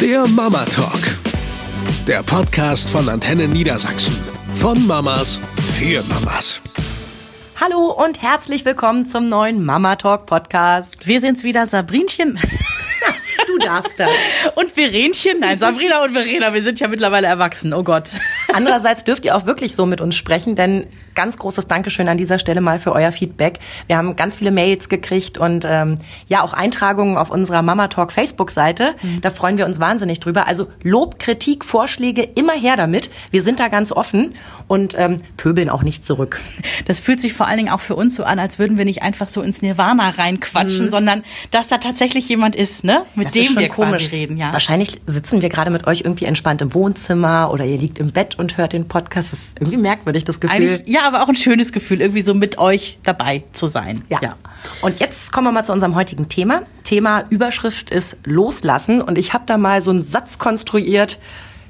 Der Mama Talk. Der Podcast von Antenne Niedersachsen. Von Mamas für Mamas. Hallo und herzlich willkommen zum neuen Mama Talk Podcast. Wir sind's wieder, Sabrinchen. Du darfst das. Und Verenchen, nein, Sabrina und Verena, wir sind ja mittlerweile erwachsen, oh Gott. Andererseits dürft ihr auch wirklich so mit uns sprechen, denn ganz großes Dankeschön an dieser Stelle mal für euer Feedback. Wir haben ganz viele Mails gekriegt und ähm, ja auch Eintragungen auf unserer Mama Talk Facebook-Seite. Mhm. Da freuen wir uns wahnsinnig drüber. Also Lob, Kritik, Vorschläge, immer her damit. Wir sind da ganz offen und ähm, pöbeln auch nicht zurück. Das fühlt sich vor allen Dingen auch für uns so an, als würden wir nicht einfach so ins Nirvana reinquatschen, mhm. sondern dass da tatsächlich jemand ist, ne, mit das dem wir komisch reden. Ja. Wahrscheinlich sitzen wir gerade mit euch irgendwie entspannt im Wohnzimmer oder ihr liegt im Bett und hört den Podcast. Das ist irgendwie merkwürdig, das Gefühl. Eigentlich, ja, aber auch ein schönes Gefühl, irgendwie so mit euch dabei zu sein. Ja. ja. Und jetzt kommen wir mal zu unserem heutigen Thema. Thema Überschrift ist Loslassen. Und ich habe da mal so einen Satz konstruiert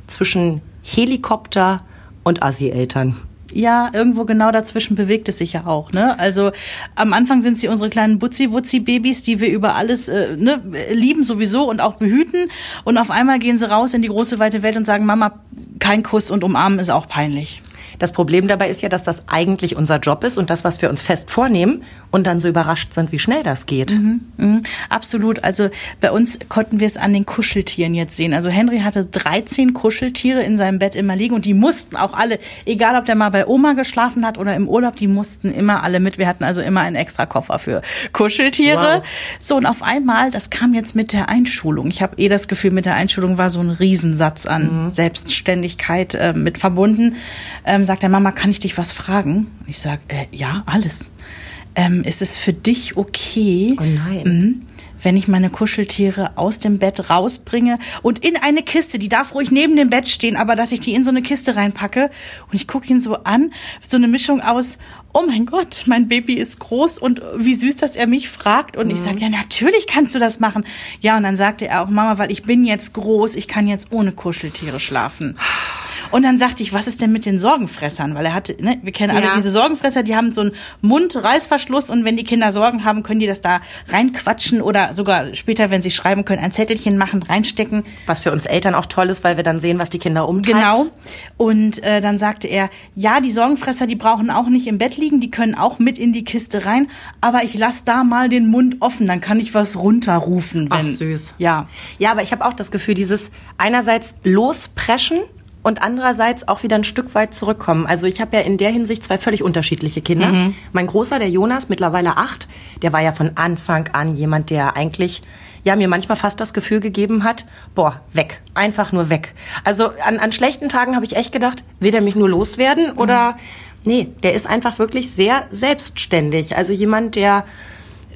zwischen Helikopter und Assi-Eltern ja, irgendwo genau dazwischen bewegt es sich ja auch. Ne? Also am Anfang sind sie unsere kleinen Butzi-Wutzi-Babys, die wir über alles äh, ne, lieben sowieso und auch behüten. Und auf einmal gehen sie raus in die große weite Welt und sagen, Mama, kein Kuss und umarmen ist auch peinlich. Das Problem dabei ist ja, dass das eigentlich unser Job ist und das, was wir uns fest vornehmen und dann so überrascht sind, wie schnell das geht. Mhm, mh, absolut. Also bei uns konnten wir es an den Kuscheltieren jetzt sehen. Also Henry hatte 13 Kuscheltiere in seinem Bett immer liegen und die mussten auch alle, egal ob der mal bei Oma geschlafen hat oder im Urlaub, die mussten immer alle mit. Wir hatten also immer einen extra Koffer für Kuscheltiere. Wow. So und auf einmal, das kam jetzt mit der Einschulung. Ich habe eh das Gefühl, mit der Einschulung war so ein Riesensatz an mhm. Selbstständigkeit äh, mit verbunden. Ähm, sagt er, Mama, kann ich dich was fragen? Ich sage, äh, ja, alles. Ähm, ist es für dich okay? Oh. Mh, wenn ich meine Kuscheltiere aus dem Bett rausbringe und in eine Kiste, die darf ruhig neben dem Bett stehen, aber dass ich die in so eine Kiste reinpacke und ich gucke ihn so an, so eine Mischung aus, oh mein Gott, mein Baby ist groß und wie süß, dass er mich fragt und mhm. ich sage, ja, natürlich kannst du das machen. Ja, und dann sagte er auch, Mama, weil ich bin jetzt groß, ich kann jetzt ohne Kuscheltiere schlafen. Und dann sagte ich, was ist denn mit den Sorgenfressern? Weil er hatte, ne, wir kennen alle ja. diese Sorgenfresser, die haben so einen Mund-Reißverschluss und wenn die Kinder Sorgen haben, können die das da reinquatschen oder sogar später, wenn sie schreiben können, ein Zettelchen machen, reinstecken. Was für uns Eltern auch toll ist, weil wir dann sehen, was die Kinder umtreibt. Genau. Und äh, dann sagte er, ja, die Sorgenfresser, die brauchen auch nicht im Bett liegen, die können auch mit in die Kiste rein, aber ich lasse da mal den Mund offen, dann kann ich was runterrufen. Wenn, Ach süß. Ja. Ja, aber ich habe auch das Gefühl, dieses einerseits lospreschen und andererseits auch wieder ein Stück weit zurückkommen. Also ich habe ja in der Hinsicht zwei völlig unterschiedliche Kinder. Mhm. Mein Großer, der Jonas, mittlerweile acht, der war ja von Anfang an jemand, der eigentlich ja mir manchmal fast das Gefühl gegeben hat, boah, weg, einfach nur weg. Also an, an schlechten Tagen habe ich echt gedacht, will der mich nur loswerden mhm. oder nee, der ist einfach wirklich sehr selbstständig. Also jemand, der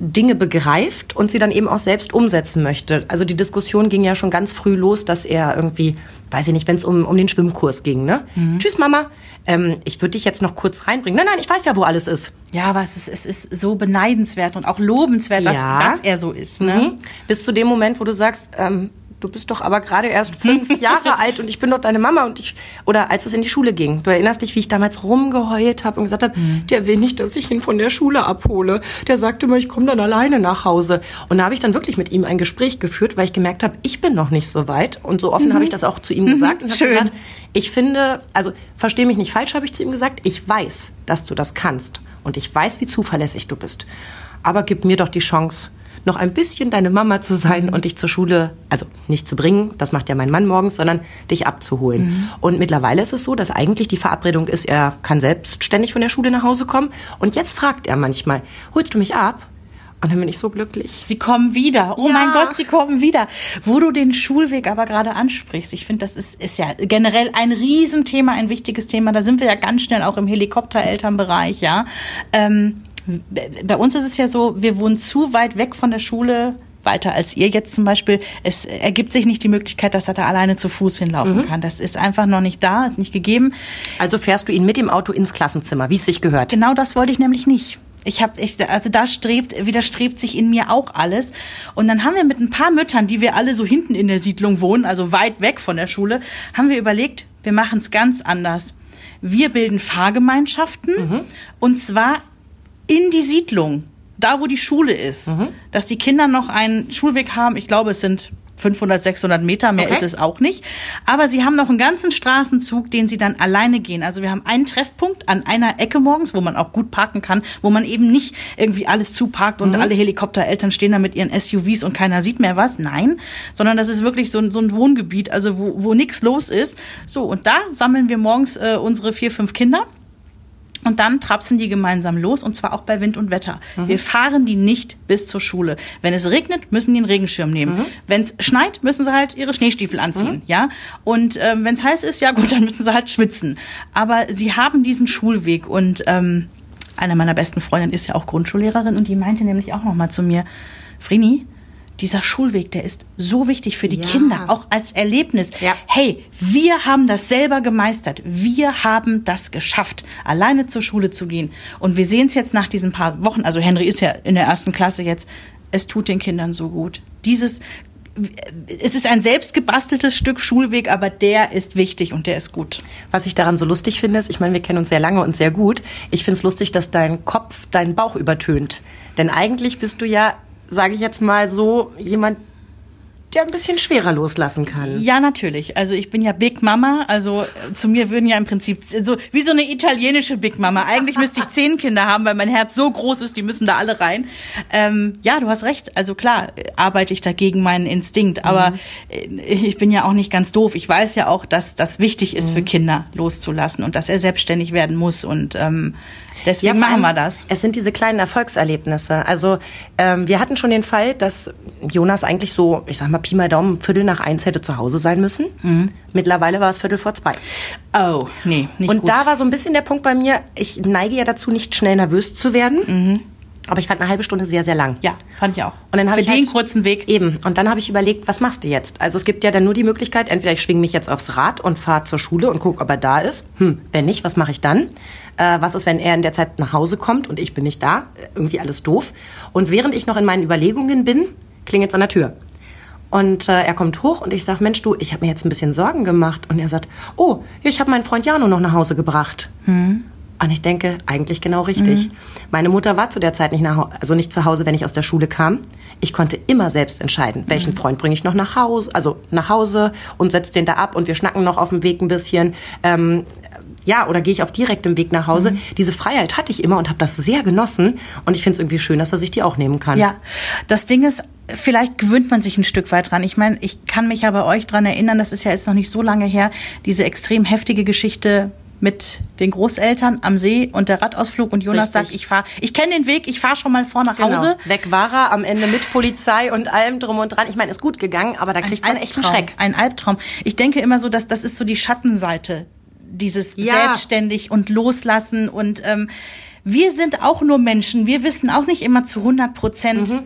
Dinge begreift und sie dann eben auch selbst umsetzen möchte. Also die Diskussion ging ja schon ganz früh los, dass er irgendwie, weiß ich nicht, wenn es um, um den Schwimmkurs ging, ne? Mhm. Tschüss, Mama. Ähm, ich würde dich jetzt noch kurz reinbringen. Nein, nein, ich weiß ja, wo alles ist. Ja, aber es ist, es ist so beneidenswert und auch lobenswert, dass, ja. dass er so ist. Ne? Mhm. Bis zu dem Moment, wo du sagst, ähm, du bist doch aber gerade erst fünf Jahre alt und ich bin doch deine Mama und ich oder als es in die Schule ging. Du erinnerst dich, wie ich damals rumgeheult habe und gesagt habe, mhm. der will nicht, dass ich ihn von der Schule abhole. Der sagte immer, ich komme dann alleine nach Hause. Und da habe ich dann wirklich mit ihm ein Gespräch geführt, weil ich gemerkt habe, ich bin noch nicht so weit und so offen mhm. habe ich das auch zu ihm mhm. gesagt und habe gesagt, ich finde, also verstehe mich nicht falsch, habe ich zu ihm gesagt, ich weiß, dass du das kannst und ich weiß, wie zuverlässig du bist. Aber gib mir doch die Chance, noch ein bisschen deine Mama zu sein und dich zur Schule, also nicht zu bringen, das macht ja mein Mann morgens, sondern dich abzuholen. Mhm. Und mittlerweile ist es so, dass eigentlich die Verabredung ist, er kann selbstständig von der Schule nach Hause kommen. Und jetzt fragt er manchmal, holst du mich ab? Und dann bin ich so glücklich. Sie kommen wieder. Oh ja. mein Gott, sie kommen wieder. Wo du den Schulweg aber gerade ansprichst, ich finde, das ist, ist ja generell ein Riesenthema, ein wichtiges Thema. Da sind wir ja ganz schnell auch im Helikopterelternbereich, ja. Ähm, bei uns ist es ja so, wir wohnen zu weit weg von der Schule, weiter als ihr jetzt zum Beispiel. Es ergibt sich nicht die Möglichkeit, dass er da alleine zu Fuß hinlaufen mhm. kann. Das ist einfach noch nicht da, ist nicht gegeben. Also fährst du ihn mit dem Auto ins Klassenzimmer, wie es sich gehört? Genau das wollte ich nämlich nicht. Ich habe, ich, also da strebt, widerstrebt sich in mir auch alles. Und dann haben wir mit ein paar Müttern, die wir alle so hinten in der Siedlung wohnen, also weit weg von der Schule, haben wir überlegt, wir machen es ganz anders. Wir bilden Fahrgemeinschaften mhm. und zwar in die Siedlung, da wo die Schule ist, mhm. dass die Kinder noch einen Schulweg haben. Ich glaube, es sind 500, 600 Meter, mehr Okay. ist es auch nicht. Aber sie haben noch einen ganzen Straßenzug, den sie dann alleine gehen. Also wir haben einen Treffpunkt an einer Ecke morgens, wo man auch gut parken kann, wo man eben nicht irgendwie alles zuparkt und alle Helikoptereltern stehen da mit ihren SUVs und keiner sieht mehr was. Nein, sondern das ist wirklich so ein, so ein Wohngebiet, also wo, wo nichts los ist. So, und da sammeln wir morgens äh, unsere vier, fünf Kinder. Und dann trapsen die gemeinsam los und zwar auch bei Wind und Wetter. Wir fahren die nicht bis zur Schule. Wenn es regnet, müssen die einen Regenschirm nehmen. Wenn es schneit, müssen sie halt ihre Schneestiefel anziehen, ja. Und ähm, wenn es heiß ist, ja gut, dann müssen sie halt schwitzen. Aber sie haben diesen Schulweg und ähm, eine meiner besten Freundinnen ist ja auch Grundschullehrerin und die meinte nämlich auch noch mal zu mir, Frini, dieser Schulweg, der ist so wichtig für die Ja. Kinder, auch als Erlebnis. Ja. Hey, wir haben das selber gemeistert. Wir haben das geschafft, alleine zur Schule zu gehen. Und wir sehen es jetzt nach diesen paar Wochen. Also Henry ist ja in der ersten Klasse jetzt. Es tut den Kindern so gut. Dieses, es ist ein selbst gebasteltes Stück Schulweg, aber der ist wichtig und der ist gut. Was ich daran so lustig finde, ist, ich meine, wir kennen uns sehr lange und sehr gut. Ich finde es lustig, dass dein Kopf deinen Bauch übertönt. Denn eigentlich bist du ja, sage ich jetzt mal so, jemand, der ein bisschen schwerer loslassen kann. Ja, natürlich. Also ich bin ja Big Mama. Also äh, zu mir würden ja im Prinzip so wie so eine italienische Big Mama. Eigentlich müsste ich zehn Kinder haben, weil mein Herz so groß ist, die müssen da alle rein. Ähm, ja, du hast recht. Also klar äh, arbeite ich dagegen meinen Instinkt, aber äh, ich bin ja auch nicht ganz doof. Ich weiß ja auch, dass das wichtig ist für Kinder loszulassen und dass er selbstständig werden muss und ähm, deswegen vor machen wir das. Es sind diese kleinen Erfolgserlebnisse. Also ähm, wir hatten schon den Fall, dass Jonas eigentlich so, ich sag mal, Pi mal Daumen, Viertel nach eins hätte zu Hause sein müssen. Mhm. Mittlerweile war es Viertel vor zwei. Oh, nee, nicht Und gut. da war so ein bisschen der Punkt bei mir, ich neige ja dazu, nicht schnell nervös zu werden. Mhm. Aber ich fand eine halbe Stunde sehr, sehr lang. ja, fand ich auch. Und dann habe für ich den halt- kurzen Weg. Eben. Und dann habe ich überlegt, was machst du jetzt? Also es gibt ja dann nur die Möglichkeit, entweder ich schwinge mich jetzt aufs Rad und fahre zur Schule und gucke, ob er da ist. Hm, wenn nicht, was mache ich dann? Äh, was ist, wenn er in der Zeit nach Hause kommt und ich bin nicht da? Irgendwie alles doof. Und während ich noch in meinen Überlegungen bin, klingelt's an der Tür. Und äh, er kommt hoch und ich sag, Mensch, du, ich habe mir jetzt ein bisschen Sorgen gemacht. Und er sagt, oh, ich habe meinen Freund Jano noch nach Hause gebracht. Und ich denke, eigentlich genau richtig. Meine Mutter war zu der Zeit nicht, nach, also nicht zu Hause, wenn ich aus der Schule kam. Ich konnte immer selbst entscheiden, welchen Freund bringe ich noch nach Hause, also nach Hause und setze den da ab und wir schnacken noch auf dem Weg ein bisschen. Ähm, ja, oder gehe ich auf direktem Weg nach Hause. Diese Freiheit hatte ich immer und habe das sehr genossen. Und ich finde es irgendwie schön, dass er sich die auch nehmen kann. Ja, das Ding ist, vielleicht gewöhnt man sich ein Stück weit dran. Ich meine, ich kann mich ja bei euch dran erinnern, das ist ja jetzt noch nicht so lange her, diese extrem heftige Geschichte mit den Großeltern am See und der Radausflug und Jonas Richtig. sagt, ich fahr, ich kenne den Weg, ich fahre schon mal vor nach Genau. Hause. Weg war er, am Ende mit Polizei und allem drum und dran. Ich meine, ist gut gegangen, aber da kriegt man echt einen Schreck. Ein Albtraum. Ich denke immer so, dass das ist so die Schattenseite dieses Ja. selbstständig und loslassen und ähm, wir sind auch nur Menschen. Wir wissen auch nicht immer zu 100 Prozent, Mhm.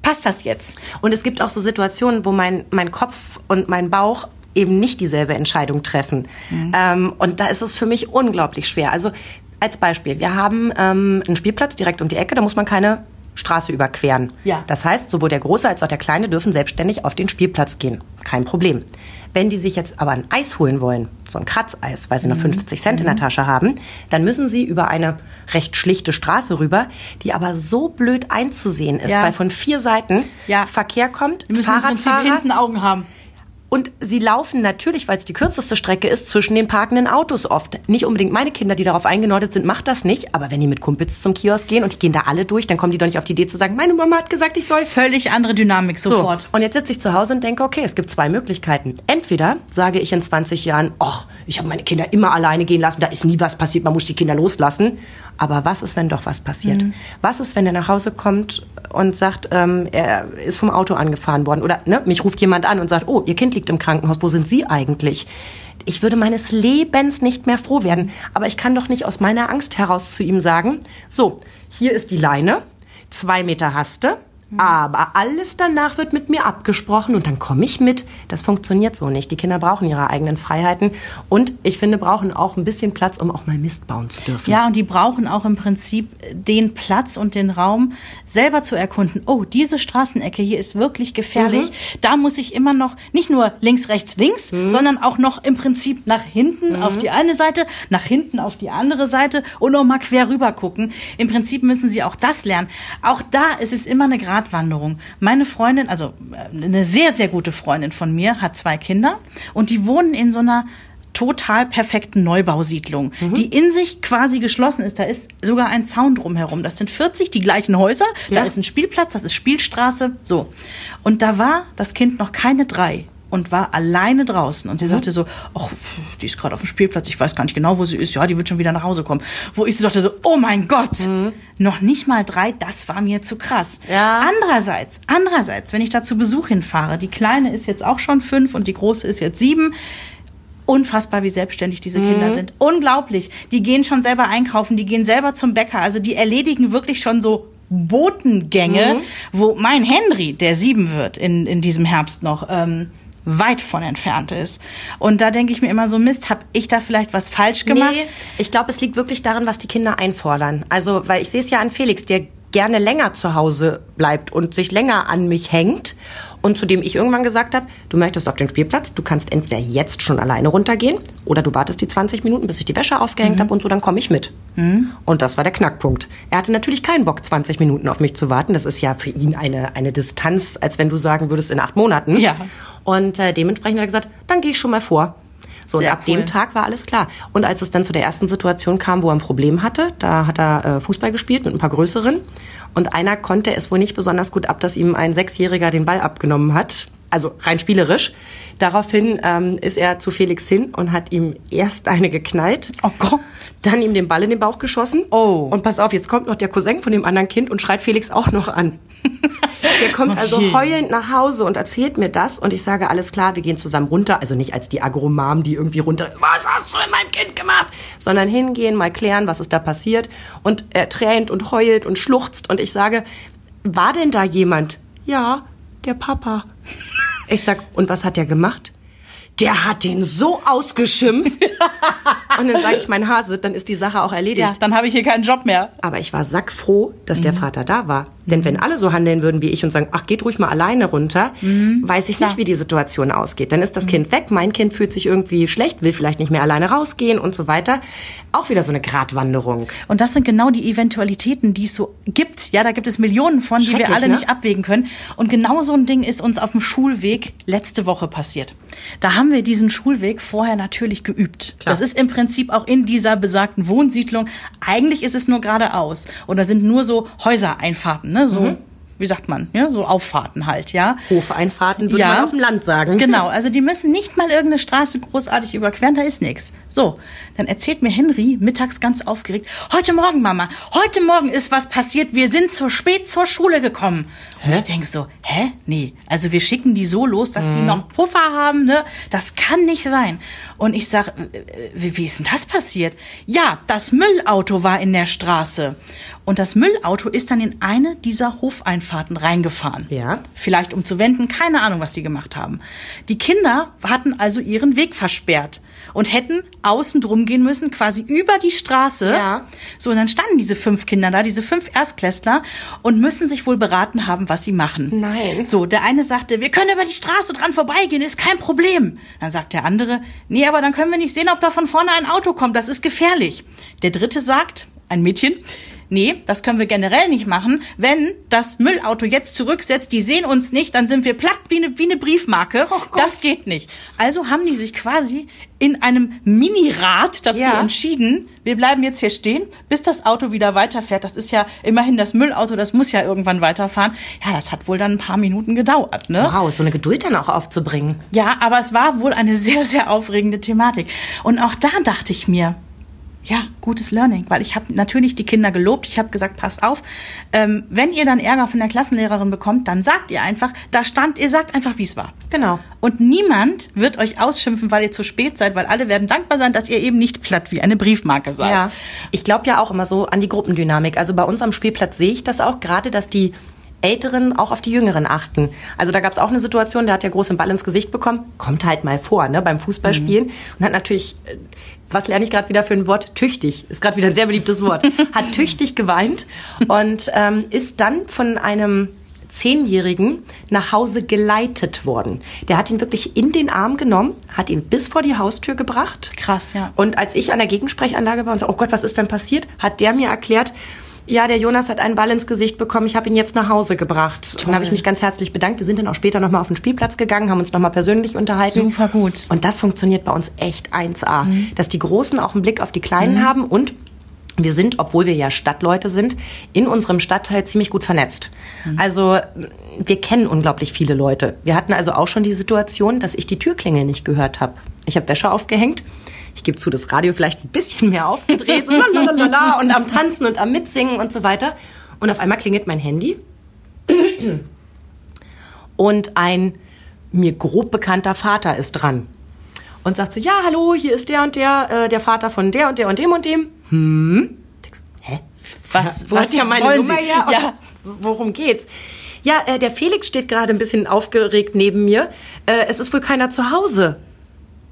passt das jetzt? Und es gibt auch so Situationen, wo mein, mein Kopf und mein Bauch eben nicht dieselbe Entscheidung treffen. Ähm, und da ist es für mich unglaublich schwer. Also als Beispiel, wir haben ähm, einen Spielplatz direkt um die Ecke, da muss man keine Straße überqueren. Ja. Das heißt, sowohl der Große als auch der Kleine dürfen selbstständig auf den Spielplatz gehen. Kein Problem. Wenn die sich jetzt aber ein Eis holen wollen, so ein Kratzeis, weil sie Mhm. noch 50 Cent in der Tasche haben, dann müssen sie über eine recht schlichte Straße rüber, die aber so blöd einzusehen ist, Ja. weil von vier Seiten Ja. Verkehr kommt, Wir müssen Fahrradfahrer hinten Augen haben. Und sie laufen natürlich, weil es die kürzeste Strecke ist, zwischen den parkenden Autos oft. Nicht unbedingt meine Kinder, die darauf eingenordet sind, macht das nicht. Aber wenn die mit Kumpels zum Kiosk gehen und die gehen da alle durch, dann kommen die doch nicht auf die Idee zu sagen, meine Mama hat gesagt, ich soll. Völlig andere Dynamik sofort. So, und jetzt sitze ich zu Hause und denke, okay, es gibt zwei Möglichkeiten. Entweder sage ich in 20 Jahren, ach, ich habe meine Kinder immer alleine gehen lassen, da ist nie was passiert, man muss die Kinder loslassen. Aber was ist, wenn doch was passiert? Was ist, wenn er nach Hause kommt und sagt, ähm, er ist vom Auto angefahren worden? Oder ne, mich ruft jemand an und sagt, oh, ihr Kind liegt im Krankenhaus, wo sind Sie eigentlich? Ich würde meines Lebens nicht mehr froh werden. Aber ich kann doch nicht aus meiner Angst heraus zu ihm sagen, so, hier ist die Leine, zwei Meter Haste, aber alles danach wird mit mir abgesprochen und dann komme ich mit. Das funktioniert so nicht. Die Kinder brauchen ihre eigenen Freiheiten und ich finde, brauchen auch ein bisschen Platz, um auch mal Mist bauen zu dürfen. Ja, und die brauchen auch im Prinzip den Platz und den Raum, selber zu erkunden. Oh, diese Straßenecke hier ist wirklich gefährlich. Mhm. Da muss ich immer noch nicht nur links, rechts, links, sondern auch noch im Prinzip nach hinten Mhm. auf die eine Seite, nach hinten auf die andere Seite und noch mal quer rüber gucken. Im Prinzip müssen sie auch das lernen. Auch da ist es immer eine Gratwanderung. Meine Freundin, also äh, eine sehr, sehr gute Freundin von mir, hat zwei Kinder und die wohnen in so einer total perfekten Neubausiedlung, Mhm. die in sich quasi geschlossen ist. Da ist sogar ein Zaun drumherum. Das sind 40, die gleichen Häuser. Ja. Da ist ein Spielplatz, das ist Spielstraße. So. Und da war das Kind noch keine drei und war alleine draußen. Mhm. Und sie sagte so, ach, die ist gerade auf dem Spielplatz, ich weiß gar nicht genau, wo sie ist. Ja, die wird schon wieder nach Hause kommen. Wo ich so dachte so, oh mein Gott, noch nicht mal drei, das war mir zu krass. Mhm. Ja. Andererseits, andererseits, wenn ich da zu Besuch hinfahre, die Kleine ist jetzt auch schon fünf und die Große ist jetzt sieben. Unfassbar, wie selbstständig diese Mhm. Kinder sind. Unglaublich. Die gehen schon selber einkaufen, die gehen selber zum Bäcker. Also die erledigen wirklich schon so Botengänge, Mhm. wo mein Henry, der sieben wird in, in diesem Herbst noch, ähm, weit von entfernt ist. Und da denke ich mir immer so, Mist, hab ich da vielleicht was falsch gemacht? Nee, ich glaube, es liegt wirklich daran, was die Kinder einfordern. Also, weil ich sehe es ja an Felix, der gerne länger zu Hause bleibt und sich länger an mich hängt. Und zu dem ich irgendwann gesagt habe, du möchtest auf den Spielplatz, du kannst entweder jetzt schon alleine runtergehen oder du wartest die 20 Minuten, bis ich die Wäsche aufgehängt habe und so, dann komme ich mit. Und das war der Knackpunkt. Er hatte natürlich keinen Bock, 20 Minuten auf mich zu warten. Das ist ja für ihn eine, eine Distanz, als wenn du sagen würdest, in acht Monaten. Ja. Und äh, dementsprechend hat er gesagt, dann gehe ich schon mal vor. So, Sehr und ab cool. dem Tag war alles klar. Und als es dann zu der ersten Situation kam, wo er ein Problem hatte, da hat er äh, Fußball gespielt mit ein paar größeren. Und einer konnte es wohl nicht besonders gut ab, dass ihm ein Sechsjähriger den Ball abgenommen hat. Also rein spielerisch. Daraufhin ähm, ist er zu Felix hin und hat ihm erst eine geknallt. Oh Gott. Dann ihm den Ball in den Bauch geschossen. Oh. Und pass auf, jetzt kommt noch der Cousin von dem anderen Kind und schreit Felix auch noch an. Der kommt Oh also heulend nach Hause und erzählt mir das und ich sage, alles klar, wir gehen zusammen runter. Also nicht als die Agromam, die irgendwie runter, was hast du in meinem Kind gemacht? Sondern hingehen, mal klären, was ist da passiert. Und er tränt und heult und schluchzt und ich sage, war denn da jemand? Ja, der Papa. Ich sag, und was hat der gemacht? Der hat den so ausgeschimpft. und dann sage ich, mein Hase, dann ist die Sache auch erledigt. Ja, dann habe ich hier keinen Job mehr. Aber ich war sackfroh, dass Mhm. der Vater da war. Denn wenn alle so handeln würden wie ich und sagen, ach, geht ruhig mal alleine runter, weiß ich nicht, wie die Situation ausgeht. Dann ist das Kind weg, mein Kind fühlt sich irgendwie schlecht, will vielleicht nicht mehr alleine rausgehen und so weiter. Auch wieder so eine Gratwanderung. Und das sind genau die Eventualitäten, die es so gibt. Ja, da gibt es Millionen von, die wir alle ne? nicht abwägen können. Und genau so ein Ding ist uns auf dem Schulweg letzte Woche passiert. Da haben wir diesen Schulweg vorher natürlich geübt. Klar. Das ist im Prinzip auch in dieser besagten Wohnsiedlung. Eigentlich ist es nur geradeaus. Und da sind nur so Häusereinfahrten, ne? So, wie sagt man, ja? so Auffahrten halt, ja. Hofeinfahrten würde Ja. man auf dem Land sagen. Genau, also die müssen nicht mal irgendeine Straße großartig überqueren, da ist nichts. So, dann erzählt mir Henry mittags ganz aufgeregt, heute Morgen, Mama, heute Morgen ist was passiert, wir sind zu spät zur Schule gekommen. Und ich denk so, hä? Nee, also wir schicken die so los, dass die noch Puffer haben, ne? Das kann nicht sein. Und ich sag, wie, wie ist denn das passiert? Ja, das Müllauto war in der Straße. Und das Müllauto ist dann in eine dieser Hofeinfahrten reingefahren. Ja. Vielleicht um zu wenden, keine Ahnung, was die gemacht haben. Die Kinder hatten also ihren Weg versperrt und hätten außen drum gehen müssen, quasi über die Straße. Ja. So, und dann standen diese fünf Kinder da, diese fünf Erstklässler und müssen sich wohl beraten haben, was sie machen. Nein. So, der eine sagte, wir können über die Straße dran vorbeigehen, ist kein Problem. Dann sagt der andere, nee, aber dann können wir nicht sehen, ob da von vorne ein Auto kommt, das ist gefährlich. Der dritte sagt, ein Mädchen, nee, das können wir generell nicht machen. Wenn das Müllauto jetzt zurücksetzt, die sehen uns nicht, dann sind wir platt wie eine, wie eine Briefmarke. das geht nicht. Also haben die sich quasi in einem Minirad dazu Ja. entschieden, wir bleiben jetzt hier stehen, bis das Auto wieder weiterfährt. Das ist ja immerhin das Müllauto, das muss ja irgendwann weiterfahren. Ja, das hat wohl dann ein paar Minuten gedauert, ne? Wow, so eine Geduld dann auch aufzubringen. Ja, aber es war wohl eine sehr, sehr aufregende Thematik. Und auch da dachte ich mir, ja, gutes Learning, weil ich habe natürlich die Kinder gelobt. Ich habe gesagt, passt auf, ähm, wenn ihr dann Ärger von der Klassenlehrerin bekommt, dann sagt ihr einfach, da stand, ihr sagt einfach, wie es war. Genau. Und niemand wird euch ausschimpfen, weil ihr zu spät seid, weil alle werden dankbar sein, dass ihr eben nicht platt wie eine Briefmarke seid. Ja. Ich glaube ja auch immer so an die Gruppendynamik. Also bei uns am Spielplatz sehe ich das auch gerade, dass die Älteren auch auf die Jüngeren achten. Also da gab es auch eine Situation, der hat ja groß den Ball ins Gesicht bekommen. Kommt halt mal vor, ne, beim Fußballspielen. Und hat natürlich, äh, was lerne ich gerade wieder für ein Wort? Tüchtig. Ist gerade wieder ein sehr beliebtes Wort. hat tüchtig geweint und ähm, ist dann von einem Zehnjährigen nach Hause geleitet worden. Der hat ihn wirklich in den Arm genommen, hat ihn bis vor die Haustür gebracht. Krass, ja. Und als ich an der Gegensprechanlage war und so, oh Gott, was ist denn passiert, hat der mir erklärt, ja, der Jonas hat einen Ball ins Gesicht bekommen, ich habe ihn jetzt nach Hause gebracht. Dann habe ich mich ganz herzlich bedankt. Wir sind dann auch später nochmal auf den Spielplatz gegangen, haben uns nochmal persönlich unterhalten. Super gut. Und das funktioniert bei uns echt 1A. Dass die Großen auch einen Blick auf die Kleinen haben und wir sind, obwohl wir ja Stadtleute sind, in unserem Stadtteil ziemlich gut vernetzt. Also wir kennen unglaublich viele Leute. Wir hatten also auch schon die Situation, dass ich die Türklingel nicht gehört habe. Ich habe Wäsche aufgehängt. Ich gebe zu, das Radio vielleicht ein bisschen mehr aufgedreht, so lalalala, und am Tanzen und am Mitsingen und so weiter. Und auf einmal klingelt mein Handy und ein mir grob bekannter Vater ist dran und sagt so, ja, hallo, hier ist der und der, äh, der Vater von der und der und dem und dem. Hm? Hä? Was- Wo was ist ja meine Nummer her? Ja. Worum geht's? Ja, äh, der Felix steht gerade ein bisschen aufgeregt neben mir. Äh, es ist wohl keiner zu Hause.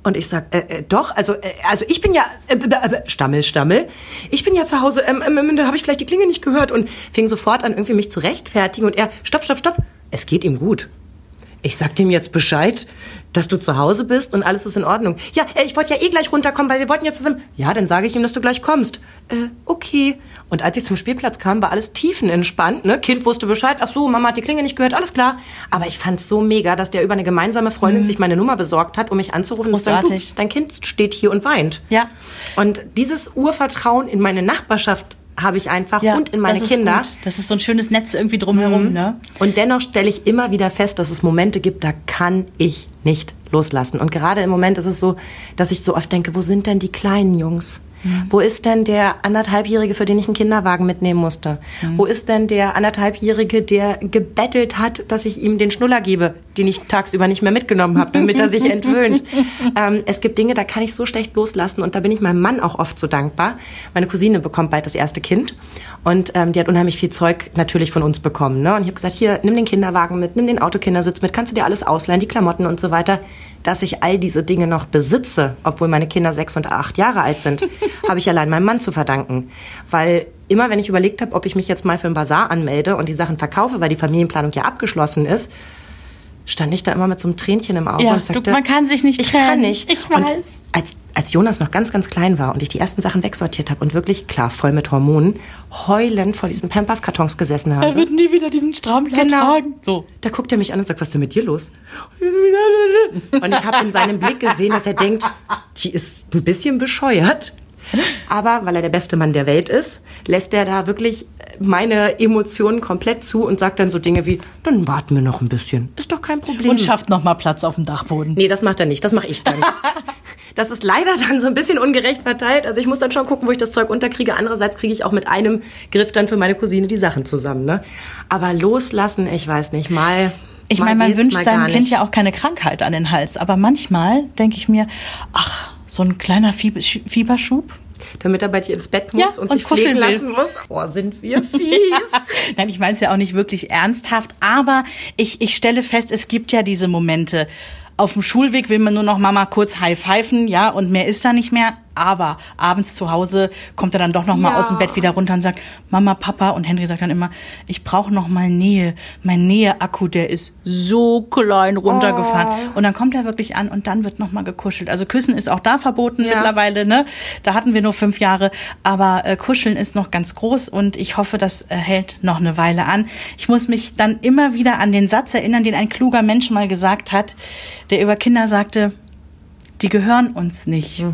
Und ich sag, äh, äh, doch, also, äh, also ich bin ja, äh, äh, Stammel, Stammel, ich bin ja zu Hause, ähm, ähm, ähm, dann habe ich vielleicht die Klinge nicht gehört und fing sofort an, irgendwie mich zu rechtfertigen und er, stopp, stopp, stopp, es geht ihm gut. Ich sag dem jetzt Bescheid, dass du zu Hause bist und alles ist in Ordnung. Ja, äh, ich wollte ja eh gleich runterkommen, weil wir wollten ja zusammen. Ja, dann sage ich ihm, dass du gleich kommst. Äh, okay. Und als ich zum Spielplatz kam, war alles tiefenentspannt. Ne? Kind wusste Bescheid. Ach so, Mama hat die Klinge nicht gehört, alles klar. Aber ich fand's so mega, dass der über eine gemeinsame Freundin sich meine Nummer besorgt hat, um mich anzurufen und zu sagen, du, Großartig. dein Kind steht hier und weint. Ja. Und dieses Urvertrauen in meine Nachbarschaft habe ich einfach und in meine das Kinder. Gut. Das ist so ein schönes Netz irgendwie drumherum, ne? Und dennoch stelle ich immer wieder fest, dass es Momente gibt, da kann ich nicht loslassen. Und gerade im Moment ist es so, dass ich so oft denke, wo sind denn die kleinen Jungs? Wo ist denn der anderthalbjährige, für den ich einen Kinderwagen mitnehmen musste? Wo ist denn der anderthalbjährige, der gebettelt hat, dass ich ihm den Schnuller gebe, den ich tagsüber nicht mehr mitgenommen habe, damit er sich entwöhnt? ähm, es gibt Dinge, da kann ich so schlecht loslassen und da bin ich meinem Mann auch oft so dankbar. Meine Cousine bekommt bald das erste Kind und ähm, die hat unheimlich viel Zeug natürlich von uns bekommen. Ne? Und ich habe gesagt, hier, nimm den Kinderwagen mit, nimm den Autokindersitz mit, kannst du dir alles ausleihen, die Klamotten und so weiter. Dass ich all diese Dinge noch besitze, obwohl meine Kinder sechs und acht Jahre alt sind, habe ich allein meinem Mann zu verdanken. Weil immer, wenn ich überlegt habe, ob ich mich jetzt mal für einen Bazar anmelde und die Sachen verkaufe, weil die Familienplanung ja abgeschlossen ist, stand ich da immer mit so einem Tränchen im Auge Ja, und sagte, du, man kann sich nicht ich trennen. kann nicht. Ich Und weiß. als, als Jonas noch ganz, ganz klein war und ich die ersten Sachen wegsortiert habe und wirklich, klar, voll mit Hormonen, heulend vor diesen Pampers-Kartons gesessen habe. Er wird nie wieder diesen Strampler Genau. tragen. So. Da guckt er mich an und sagt, was ist denn mit dir los? Und ich habe in seinem Blick gesehen, dass er denkt, die ist ein bisschen bescheuert. Aber weil er der beste Mann der Welt ist, lässt er da wirklich meine Emotionen komplett zu und sagt dann so Dinge wie, dann warten wir noch ein bisschen. Ist doch kein Problem. Und schafft noch mal Platz auf dem Dachboden. Nee, das macht er nicht. Das mache ich dann. Das ist leider dann so ein bisschen ungerecht verteilt. Also ich muss dann schon gucken, wo ich das Zeug unterkriege. Andererseits kriege ich auch mit einem Griff dann für meine Cousine die Sachen zusammen. Ne? Aber loslassen, ich weiß nicht, mal. Ich meine, man wünscht seinem Kind ja auch keine Krankheit an den Hals. Aber manchmal denke ich mir, ach, so ein kleiner Fieber- Fieberschub. Damit er bei dir ins Bett muss Ja, und, und sich kuscheln lassen muss. Oh, sind wir fies. Nein, ich meine es ja auch nicht wirklich ernsthaft, aber ich, ich stelle fest, es gibt ja diese Momente. Auf dem Schulweg will man nur noch Mama kurz high pfeifen, ja, und mehr ist da nicht mehr. Aber abends zu Hause kommt er dann doch noch mal Ja. aus dem Bett wieder runter und sagt, Mama, Papa. Und Henry sagt dann immer, ich brauche noch mal Nähe. Mein Näheakku, der ist so klein runtergefahren. Oh. Und dann kommt er wirklich an und dann wird noch mal gekuschelt. Also Küssen ist auch da verboten Ja. mittlerweile, ne? Da hatten wir nur fünf Jahre. Aber äh, Kuscheln ist noch ganz groß und ich hoffe, das äh, hält noch eine Weile an. Ich muss mich dann immer wieder an den Satz erinnern, den ein kluger Mensch mal gesagt hat, der über Kinder sagte, die gehören uns nicht.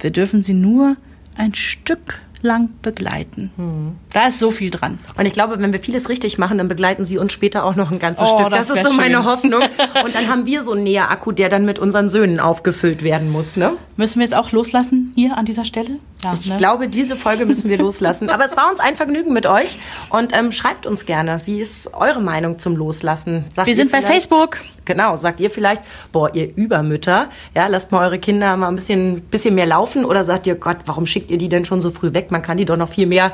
Wir dürfen sie nur ein Stück lang begleiten. Da ist so viel dran. Und ich glaube, wenn wir vieles richtig machen, dann begleiten sie uns später auch noch ein ganzes Oh, Stück. das Das, ist so meine schön. Hoffnung. Und dann haben wir so einen Näherakku, der dann mit unseren Söhnen aufgefüllt werden muss, ne? Müssen wir jetzt auch loslassen hier an dieser Stelle? Ja, Ich ne? glaube, diese Folge müssen wir loslassen. Aber es war uns ein Vergnügen mit euch. Und ähm, schreibt uns gerne, wie ist eure Meinung zum Loslassen? Sagt Wir sind bei Facebook. Genau, sagt ihr vielleicht, boah, ihr Übermütter, ja, lasst mal eure Kinder mal ein bisschen, bisschen mehr laufen oder sagt ihr, Gott, warum schickt ihr die denn schon so früh weg? Man kann die doch noch viel mehr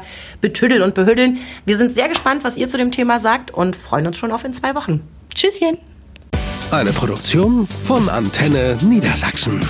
betüddeln und behüddeln. Wir sind sehr gespannt, was ihr zu dem Thema sagt und freuen uns schon auf in zwei Wochen. Tschüsschen. Eine Produktion von Antenne Niedersachsen.